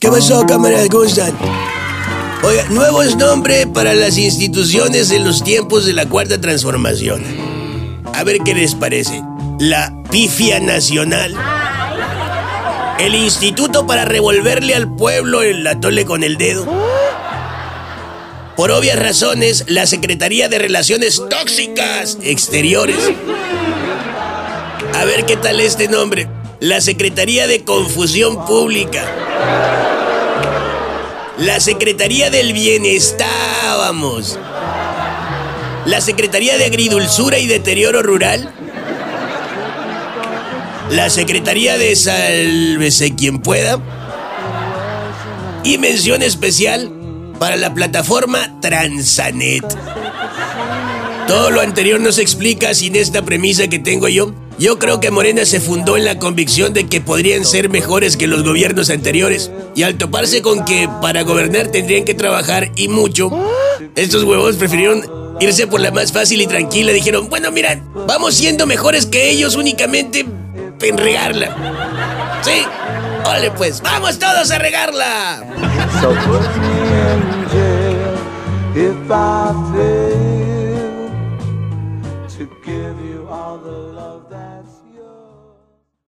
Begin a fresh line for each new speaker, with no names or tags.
¿Qué pasó, cámara? ¿Cómo están? Oiga, nuevos nombres para las instituciones en los tiempos de la cuarta transformación. A ver qué les parece. La Pifia Nacional. El Instituto para revolverle al pueblo el atole con el dedo. Por obvias razones, la Secretaría de Relaciones Tóxicas Exteriores. A ver qué tal este nombre. La Secretaría de Confusión Pública. La Secretaría del Bienestar, vamos. La Secretaría de Agridulzura y Deterioro Rural. La Secretaría de Sálvese quien pueda. Y mención especial para la plataforma Transanet. Todo lo anterior no se explica sin esta premisa que tengo yo. Yo creo que Morena se fundó en la convicción de que podrían ser mejores que los gobiernos anteriores. Y al toparse con que para gobernar tendrían que trabajar y mucho, estos huevos prefirieron irse por la más fácil y tranquila. Dijeron, bueno, mira, vamos siendo mejores que ellos únicamente en regarla. Sí, ole pues, vamos todos a regarla.